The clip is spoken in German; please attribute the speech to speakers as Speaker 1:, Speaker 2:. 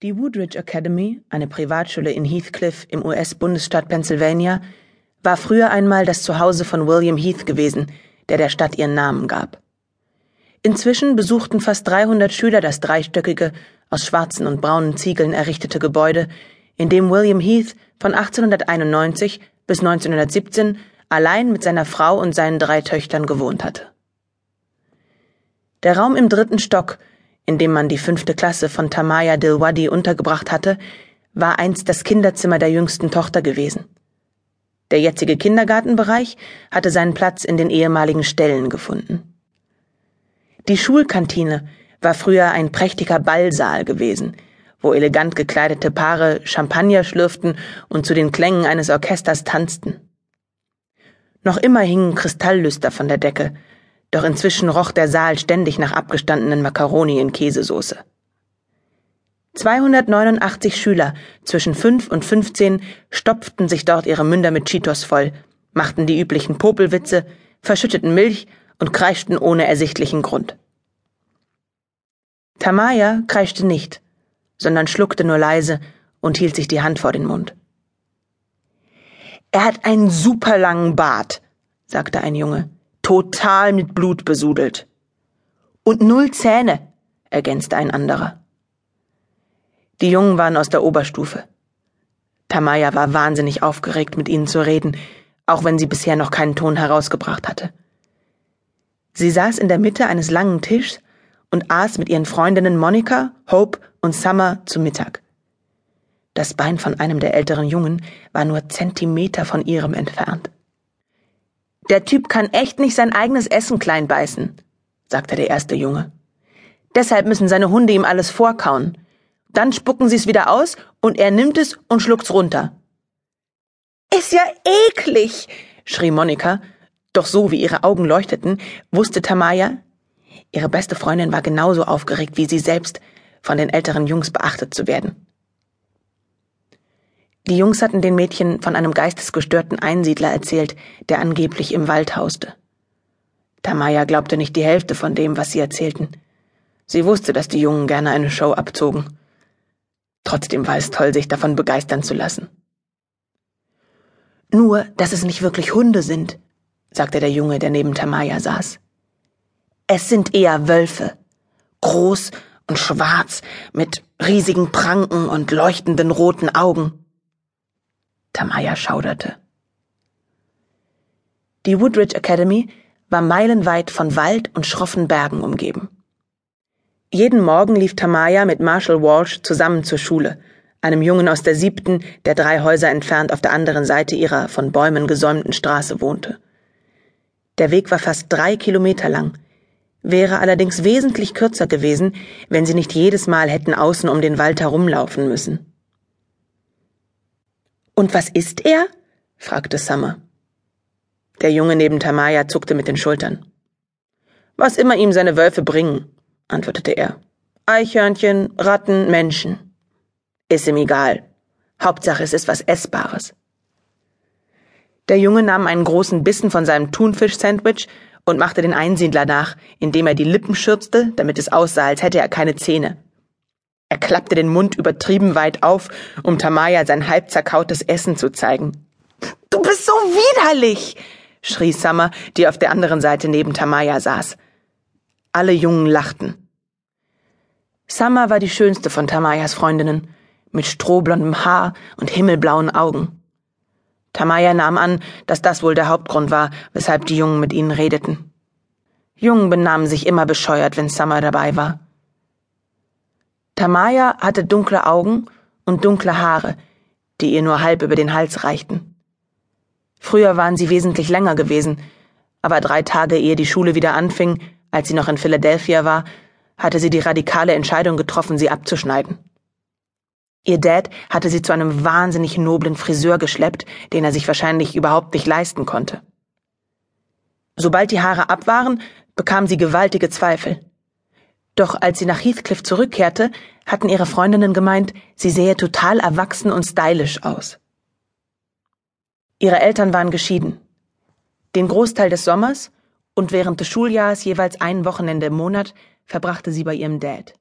Speaker 1: Die Woodridge Academy, eine Privatschule in Heathcliff im US-Bundesstaat Pennsylvania, war früher einmal das Zuhause von William Heath gewesen, der der Stadt ihren Namen gab. Inzwischen besuchten fast 300 Schüler das dreistöckige, aus schwarzen und braunen Ziegeln errichtete Gebäude, in dem William Heath von 1891 bis 1917 allein mit seiner Frau und seinen drei Töchtern gewohnt hatte. Der Raum im dritten Stock in dem man die fünfte Klasse von Tamaya Dilwadi untergebracht hatte, war einst das Kinderzimmer der jüngsten Tochter gewesen. Der jetzige Kindergartenbereich hatte seinen Platz in den ehemaligen Ställen gefunden. Die Schulkantine war früher ein prächtiger Ballsaal gewesen, wo elegant gekleidete Paare Champagner schlürften und zu den Klängen eines Orchesters tanzten. Noch immer hingen Kristalllüster von der Decke, doch inzwischen roch der Saal ständig nach abgestandenen Makaroni in Käsesoße. 289 Schüler zwischen 5 und 15 stopften sich dort ihre Münder mit Cheetos voll, machten die üblichen Popelwitze, verschütteten Milch und kreischten ohne ersichtlichen Grund. Tamaya kreischte nicht, sondern schluckte nur leise und hielt sich die Hand vor den Mund. Er hat einen superlangen Bart, sagte ein Junge total mit Blut besudelt. Und null Zähne, ergänzte ein anderer. Die Jungen waren aus der Oberstufe. Tamaya war wahnsinnig aufgeregt, mit ihnen zu reden, auch wenn sie bisher noch keinen Ton herausgebracht hatte. Sie saß in der Mitte eines langen Tischs und aß mit ihren Freundinnen Monika, Hope und Summer zu Mittag. Das Bein von einem der älteren Jungen war nur Zentimeter von ihrem entfernt. Der Typ kann echt nicht sein eigenes Essen klein beißen, sagte der erste Junge. Deshalb müssen seine Hunde ihm alles vorkauen. Dann spucken sie es wieder aus und er nimmt es und schluckt's runter. Ist ja eklig, schrie Monika, doch so wie ihre Augen leuchteten, wusste Tamaya, ihre beste Freundin war genauso aufgeregt wie sie selbst, von den älteren Jungs beachtet zu werden. Die Jungs hatten den Mädchen von einem geistesgestörten Einsiedler erzählt, der angeblich im Wald hauste. Tamaya glaubte nicht die Hälfte von dem, was sie erzählten. Sie wusste, dass die Jungen gerne eine Show abzogen. Trotzdem war es toll, sich davon begeistern zu lassen. Nur, dass es nicht wirklich Hunde sind, sagte der Junge, der neben Tamaya saß. Es sind eher Wölfe. Groß und schwarz, mit riesigen Pranken und leuchtenden roten Augen. Tamaya schauderte. Die Woodridge Academy war meilenweit von Wald und schroffen Bergen umgeben. Jeden Morgen lief Tamaya mit Marshall Walsh zusammen zur Schule, einem Jungen aus der siebten, der drei Häuser entfernt auf der anderen Seite ihrer von Bäumen gesäumten Straße wohnte. Der Weg war fast drei Kilometer lang, wäre allerdings wesentlich kürzer gewesen, wenn sie nicht jedes Mal hätten außen um den Wald herumlaufen müssen. Und was ist er? fragte Summer. Der Junge neben Tamaya zuckte mit den Schultern. Was immer ihm seine Wölfe bringen, antwortete er. Eichhörnchen, Ratten, Menschen. Ist ihm egal. Hauptsache es ist was Essbares. Der Junge nahm einen großen Bissen von seinem Thunfisch-Sandwich und machte den Einsiedler nach, indem er die Lippen schürzte, damit es aussah, als hätte er keine Zähne. Er klappte den Mund übertrieben weit auf, um Tamaya sein halb zerkautes Essen zu zeigen. Du bist so widerlich! schrie Summer, die auf der anderen Seite neben Tamaya saß. Alle Jungen lachten. Summer war die schönste von Tamayas Freundinnen, mit strohblondem Haar und himmelblauen Augen. Tamaya nahm an, dass das wohl der Hauptgrund war, weshalb die Jungen mit ihnen redeten. Jungen benahmen sich immer bescheuert, wenn Summer dabei war. Tamaya hatte dunkle Augen und dunkle Haare, die ihr nur halb über den Hals reichten. Früher waren sie wesentlich länger gewesen, aber drei Tage ehe die Schule wieder anfing, als sie noch in Philadelphia war, hatte sie die radikale Entscheidung getroffen, sie abzuschneiden. Ihr Dad hatte sie zu einem wahnsinnig noblen Friseur geschleppt, den er sich wahrscheinlich überhaupt nicht leisten konnte. Sobald die Haare ab waren, bekam sie gewaltige Zweifel. Doch als sie nach Heathcliff zurückkehrte, hatten ihre Freundinnen gemeint, sie sähe total erwachsen und stylisch aus. Ihre Eltern waren geschieden. Den Großteil des Sommers und während des Schuljahres jeweils ein Wochenende im Monat verbrachte sie bei ihrem Dad.